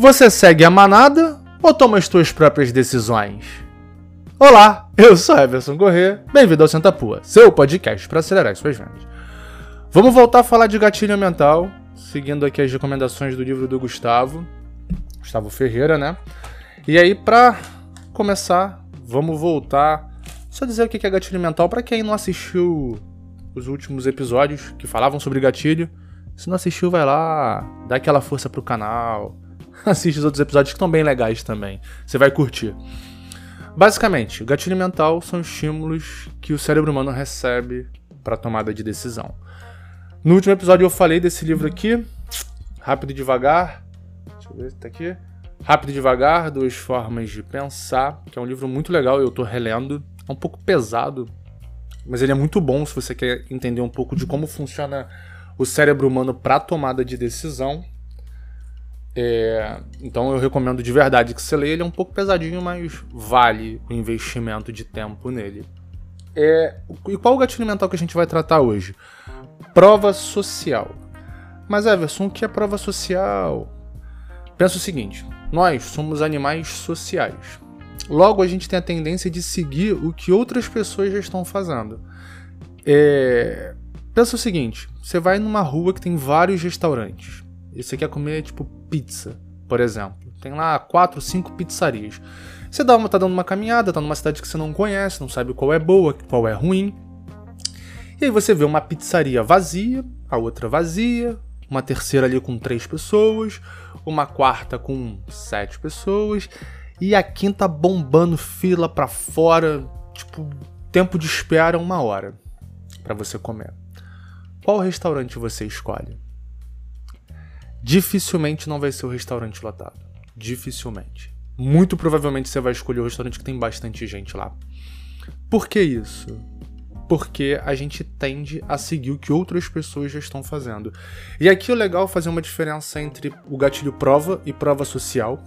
Você segue a manada ou toma as suas próprias decisões? Olá, eu sou Everson Corrêa, bem-vindo ao Senta Pua, seu podcast para acelerar suas vendas. Vamos voltar a falar de gatilho mental, seguindo aqui as recomendações do livro do Gustavo, Gustavo Ferreira, né? E aí, para começar, vamos voltar só dizer o que é gatilho mental para quem não assistiu os últimos episódios que falavam sobre gatilho. Se não assistiu, vai lá, dá aquela força pro canal, assiste os outros episódios que estão bem legais também. Você vai curtir. Basicamente, gatilho mental são estímulos que o cérebro humano recebe para tomada de decisão. No último episódio eu falei desse livro aqui, Rápido e Devagar. Deixa eu ver se tá aqui. Rápido e Devagar, Duas Formas de Pensar, que é um livro muito legal, eu tô relendo. É um pouco pesado, mas ele é muito bom se você quer entender um pouco de como funciona o cérebro humano para tomada de decisão. É, então eu recomendo de verdade que você leia. Ele é um pouco pesadinho, mas vale o investimento de tempo nele. É, e qual o gatilho mental que a gente vai tratar hoje? Prova social. Mas Everson, o que é prova social? Pensa o seguinte: nós somos animais sociais. Logo, a gente tem a tendência de seguir o que outras pessoas já estão fazendo. É... Pensa o seguinte: você vai numa rua que tem vários restaurantes e você quer comer, tipo, pizza, por exemplo. Tem lá quatro, cinco pizzarias. Você dá uma, tá dando uma caminhada, tá numa cidade que você não conhece, não sabe qual é boa, qual é ruim. E aí você vê uma pizzaria vazia, a outra vazia, uma terceira ali com três pessoas, uma quarta com sete pessoas, e a quinta bombando fila pra fora, tipo, tempo de espera uma hora para você comer. Qual restaurante você escolhe? Dificilmente não vai ser o restaurante lotado. Dificilmente. Muito provavelmente você vai escolher o restaurante que tem bastante gente lá. Por que isso? Porque a gente tende a seguir o que outras pessoas já estão fazendo. E aqui é legal fazer uma diferença entre o gatilho prova e prova social.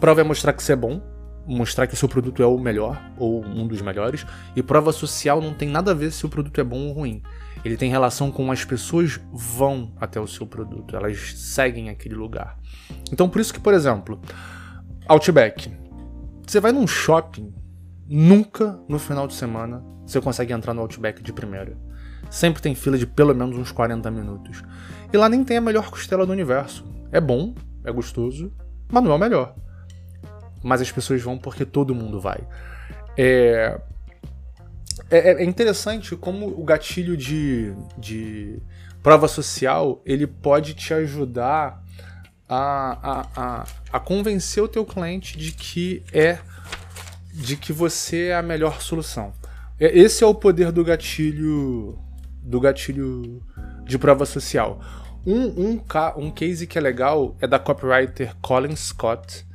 Prova é mostrar que você é bom, mostrar que o seu produto é o melhor ou um dos melhores, e prova social não tem nada a ver se o produto é bom ou ruim ele tem relação com as pessoas vão até o seu produto, elas seguem aquele lugar. Então por isso que, por exemplo, Outback. Você vai num shopping, nunca no final de semana você consegue entrar no Outback de primeira. Sempre tem fila de pelo menos uns 40 minutos. E lá nem tem a melhor costela do universo. É bom, é gostoso, mas não é o melhor. Mas as pessoas vão porque todo mundo vai. É, é, é, interessante como o gatilho de, de prova social ele pode te ajudar a, a, a, a convencer o teu cliente de que é de que você é a melhor solução. É, esse é o poder do gatilho do gatilho de prova social. Um, um, um case que é legal é da copywriter Colin Scott,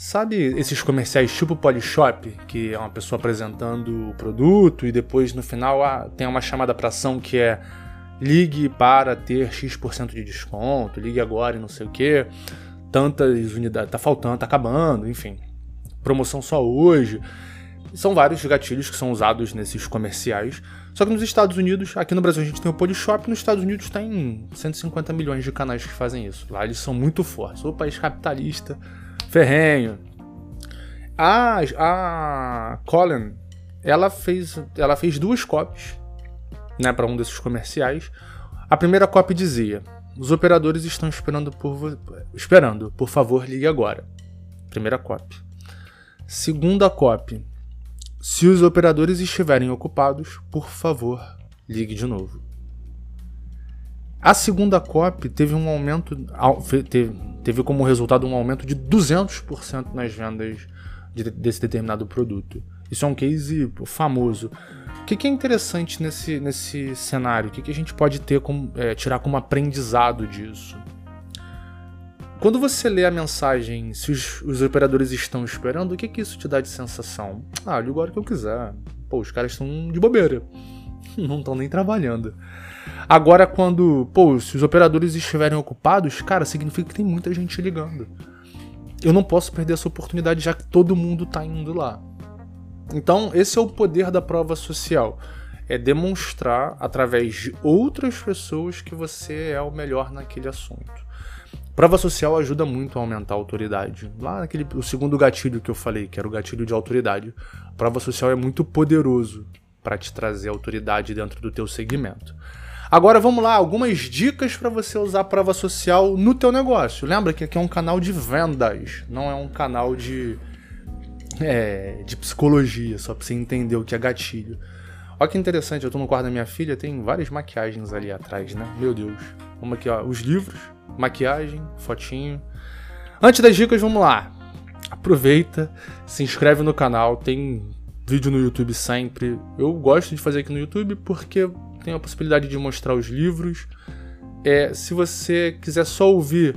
Sabe esses comerciais tipo Polishop, que é uma pessoa apresentando o produto e depois no final ah, tem uma chamada para ação que é ligue para ter X% de desconto, ligue agora e não sei o que, tantas unidades, tá faltando, tá acabando, enfim, promoção só hoje. São vários gatilhos que são usados nesses comerciais. Só que nos Estados Unidos, aqui no Brasil a gente tem o Polishop, nos Estados Unidos tem 150 milhões de canais que fazem isso. Lá eles são muito fortes. O país capitalista ferrenho. A, a Colin, ela fez, ela fez duas copies né, para um desses comerciais. A primeira copy dizia: Os operadores estão esperando por esperando, por favor, ligue agora. Primeira copy. Segunda copy: Se os operadores estiverem ocupados, por favor, ligue de novo. A segunda COP teve um aumento, teve, como resultado um aumento de 200% nas vendas de, desse determinado produto. Isso é um case famoso. O que, que é interessante nesse, nesse cenário? O que, que a gente pode ter como, é, tirar como aprendizado disso? Quando você lê a mensagem, se os, os operadores estão esperando, o que, que isso te dá de sensação? Ah, eu ligo a hora que eu quiser. Pô, os caras estão de bobeira. Não estão nem trabalhando. Agora, quando, pô, se os operadores estiverem ocupados, cara, significa que tem muita gente ligando. Eu não posso perder essa oportunidade já que todo mundo tá indo lá. Então, esse é o poder da prova social. É demonstrar através de outras pessoas que você é o melhor naquele assunto. Prova social ajuda muito a aumentar a autoridade. Lá naquele o segundo gatilho que eu falei, que era o gatilho de autoridade. prova social é muito poderoso para te trazer autoridade dentro do teu segmento. Agora vamos lá, algumas dicas para você usar a prova social no teu negócio. Lembra que aqui é um canal de vendas, não é um canal de é, de psicologia, só para você entender o que é gatilho. Olha que interessante, eu tô no quarto da minha filha, tem várias maquiagens ali atrás, né? Meu Deus. Vamos aqui, ó, os livros, maquiagem, fotinho. Antes das dicas, vamos lá. Aproveita, se inscreve no canal, tem vídeo no YouTube sempre. Eu gosto de fazer aqui no YouTube porque tem a possibilidade de mostrar os livros. É, se você quiser só ouvir,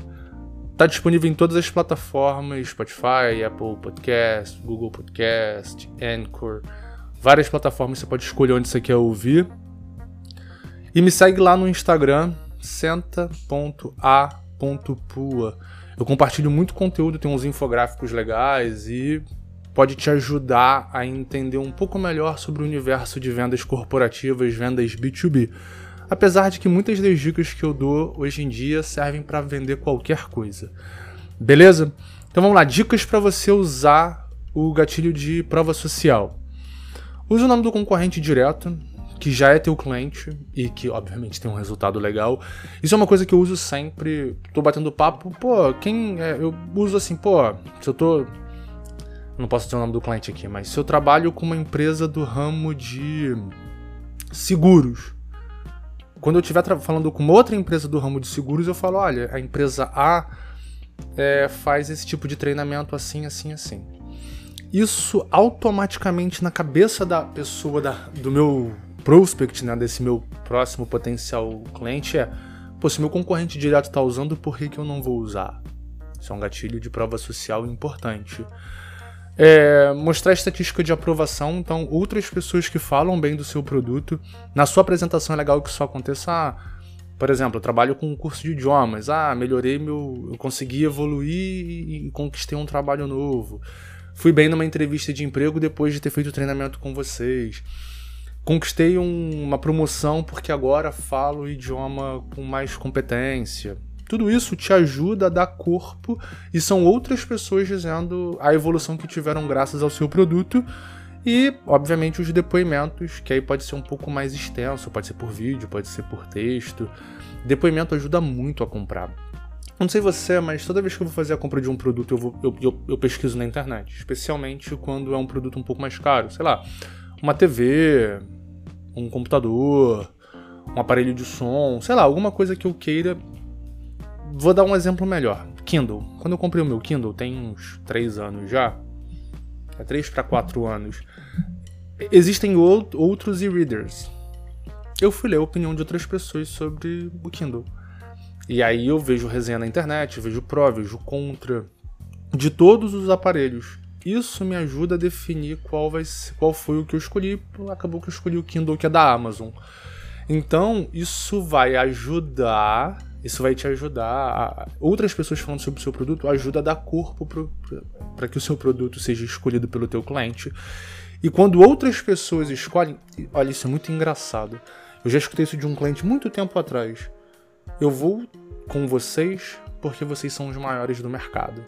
tá disponível em todas as plataformas: Spotify, Apple Podcast, Google Podcast, Anchor, várias plataformas. Você pode escolher onde você quer ouvir. E me segue lá no Instagram, senta.a.pua. Eu compartilho muito conteúdo, tem uns infográficos legais e pode te ajudar a entender um pouco melhor sobre o universo de vendas corporativas, vendas B2B. Apesar de que muitas das dicas que eu dou hoje em dia servem para vender qualquer coisa. Beleza? Então vamos lá, dicas para você usar o gatilho de prova social. Use o nome do concorrente direto, que já é teu cliente e que, obviamente, tem um resultado legal. Isso é uma coisa que eu uso sempre. Tô batendo papo, pô, quem. É, eu uso assim, pô, se eu tô. Não posso dizer o nome do cliente aqui, mas se eu trabalho com uma empresa do ramo de seguros. Quando eu estiver falando com outra empresa do ramo de seguros, eu falo: olha, a empresa A é, faz esse tipo de treinamento assim, assim, assim. Isso automaticamente na cabeça da pessoa, da, do meu prospect, né, desse meu próximo potencial cliente é: pô, se meu concorrente direto está usando, por que, que eu não vou usar? Isso é um gatilho de prova social importante. É, mostrar estatística de aprovação, então outras pessoas que falam bem do seu produto, na sua apresentação é legal que isso aconteça. Ah, por exemplo, eu trabalho com um curso de idiomas, ah, melhorei meu, eu consegui evoluir e, conquistei um trabalho novo. Fui bem numa entrevista de emprego depois de ter feito treinamento com vocês. Conquistei um, uma promoção porque agora falo o idioma com mais competência. Tudo isso te ajuda a dar corpo e são outras pessoas dizendo a evolução que tiveram graças ao seu produto e, obviamente, os depoimentos, que aí pode ser um pouco mais extenso, pode ser por vídeo, pode ser por texto. Depoimento ajuda muito a comprar. Não sei você, mas toda vez que eu vou fazer a compra de um produto, eu, vou, eu, eu, eu pesquiso na internet. Especialmente quando é um produto um pouco mais caro. Sei lá, uma TV, um computador, um aparelho de som, sei lá, alguma coisa que eu queira. Vou dar um exemplo melhor. Kindle. Quando eu comprei o meu Kindle, tem uns 3 anos já. É 3 para 4 anos. Existem outros e-readers. Eu fui ler a opinião de outras pessoas sobre o Kindle. E aí eu vejo resenha na internet, vejo pró, vejo contra de todos os aparelhos. Isso me ajuda a definir qual, vai qual foi o que eu escolhi. Acabou que eu escolhi o Kindle que é da Amazon. Então, isso vai ajudar, isso vai te ajudar. A, outras pessoas falando sobre o seu produto ajuda a dar corpo para que o seu produto seja escolhido pelo teu cliente. E quando outras pessoas escolhem, olha, isso é muito engraçado. Eu já escutei isso de um cliente muito tempo atrás. Eu vou com vocês porque vocês são os maiores do mercado.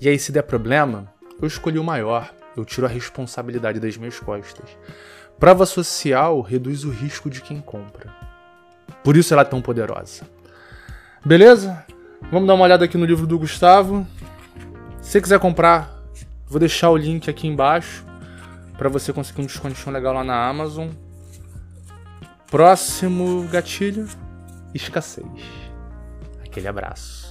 E aí, se der problema, eu escolhi o maior, eu tiro a responsabilidade das minhas costas. Prova social reduz o risco de quem compra. Por isso ela é tão poderosa. Beleza? Vamos dar uma olhada aqui no livro do Gustavo. Se você quiser comprar, vou deixar o link aqui embaixo para você conseguir um desconto legal lá na Amazon. Próximo gatilho: escassez. Aquele abraço.